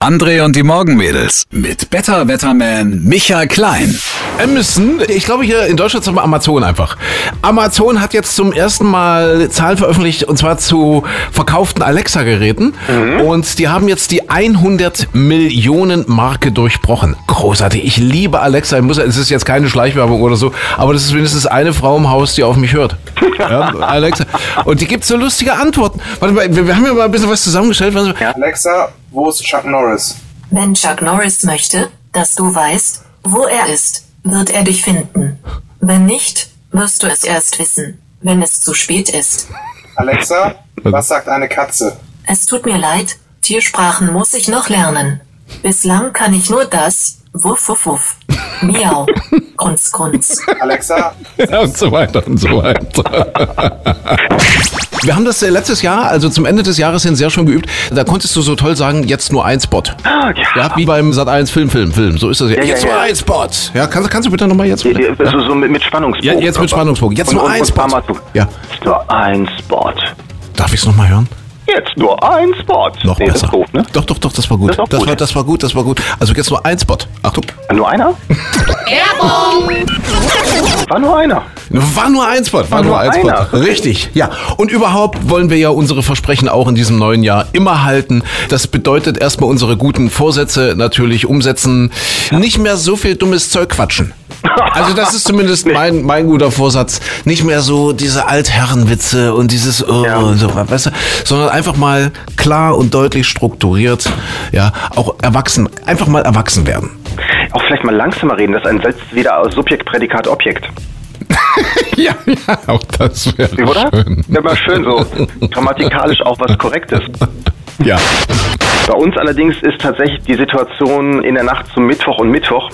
André und die Morgenmädels mit Better Wetterman Michael Klein. Amazon, ich glaube hier in Deutschland sagen wir Amazon einfach. Amazon hat jetzt zum ersten Mal Zahlen veröffentlicht und zwar zu verkauften Alexa-Geräten und die haben jetzt die 100 Millionen Marke durchbrochen. Großartig, ich liebe Alexa. Ich muss, es ist jetzt keine Schleichwerbung oder so, aber das ist wenigstens eine Frau im Haus, die auf mich hört. Ja, Alexa. Und die gibt so lustige Antworten. Warte mal, wir, haben ja mal ein bisschen was zusammengestellt. Mal. Alexa, wo ist Chuck Norris? Wenn Chuck Norris möchte, dass du weißt, wo er ist, wird er dich finden. Wenn nicht, wirst du es erst wissen, wenn es zu spät ist. Alexa, was sagt eine Katze? Es tut mir leid, Tiersprachen muss ich noch lernen. Bislang kann ich nur das, wuff wuff wuff, miau, grunz grunz. Alexa, Ja, und so weiter und so weiter. Wir haben das äh, letztes Jahr, also zum Ende des Jahres hin, sehr schon geübt. Da konntest du so toll sagen, jetzt nur ein Spot. Ah, Ja, wie beim Sat 1 Film, Film, Film. So ist das ja. ja, jetzt ja. nur ein Spot. Ja, kannst, kannst du bitte nochmal jetzt? Ja, ja, so, mit, mit Spannungsbogen. Ja, jetzt mit Spannungsbogen. Jetzt und, nur und, ein und Spot. Mal so. Ja. Jetzt nur ein Spot. Darf ich es nochmal hören? Jetzt nur ein Spot. Noch nee, Das besser. ist doof, ne? Doch, doch, doch, das war gut. Das auch gut. war, das war gut, das war gut. Also jetzt nur ein Spot. Achtung. Nur einer? War nur einer. War nur ein Spot. War, nur nur ein Spot. einer. Richtig. Ja. Und überhaupt wollen wir ja unsere Versprechen auch in diesem neuen Jahr immer halten. Das bedeutet erstmal unsere guten Vorsätze natürlich umsetzen. Nicht mehr so viel dummes Zeug quatschen. Also das ist zumindest mein, mein guter Vorsatz. Nicht mehr so diese Altherrenwitze und dieses oh, Ja. und so, weißt du, sondern einfach mal klar und deutlich strukturiert, ja, auch erwachsen, einfach mal erwachsen werden. Vielleicht mal langsamer reden, das entsetzt wieder aus Subjekt, Prädikat, Objekt. Ja, ja, auch das wäre Oder? schön. Wäre mal schön so. Grammatikalisch auch was Korrektes. Ja. Bei uns allerdings ist tatsächlich die Situation in der Nacht zum Mittwoch und Mittwoch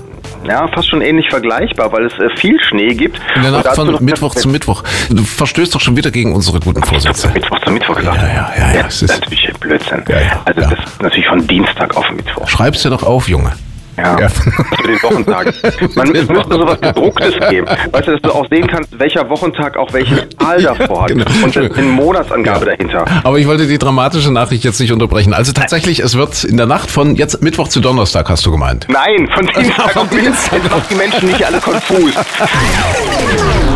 ja, fast schon ähnlich vergleichbar, weil es äh, viel Schnee gibt. In der Nacht von Mittwoch zu Mittwoch. Du verstößt doch schon wieder gegen unsere guten Vorsätze. Mittwoch zu Mittwoch gesagt. Ja, ja, ja, ja, Das es ist natürlich Blödsinn. Ja, ja, also ja. das ist natürlich von Dienstag auf Mittwoch. Schreib's dir doch auf, Junge. Ja. Ja. Für den Wochentag. Man, es müsste sowas gedrucktes geben. Weißt du, dass du auch sehen kannst, welcher Wochentag auch welche Zahl davor hat. Genau. Und eine Monatsangabe dahinter. Aber ich wollte die dramatische Nachricht jetzt nicht unterbrechen. Also tatsächlich, es wird in der Nacht von jetzt Mittwoch zu Donnerstag, hast du gemeint. Nein, von Dienstag Von auf Mittwoch. Dienstag Jetzt macht die Menschen nicht alle konfus.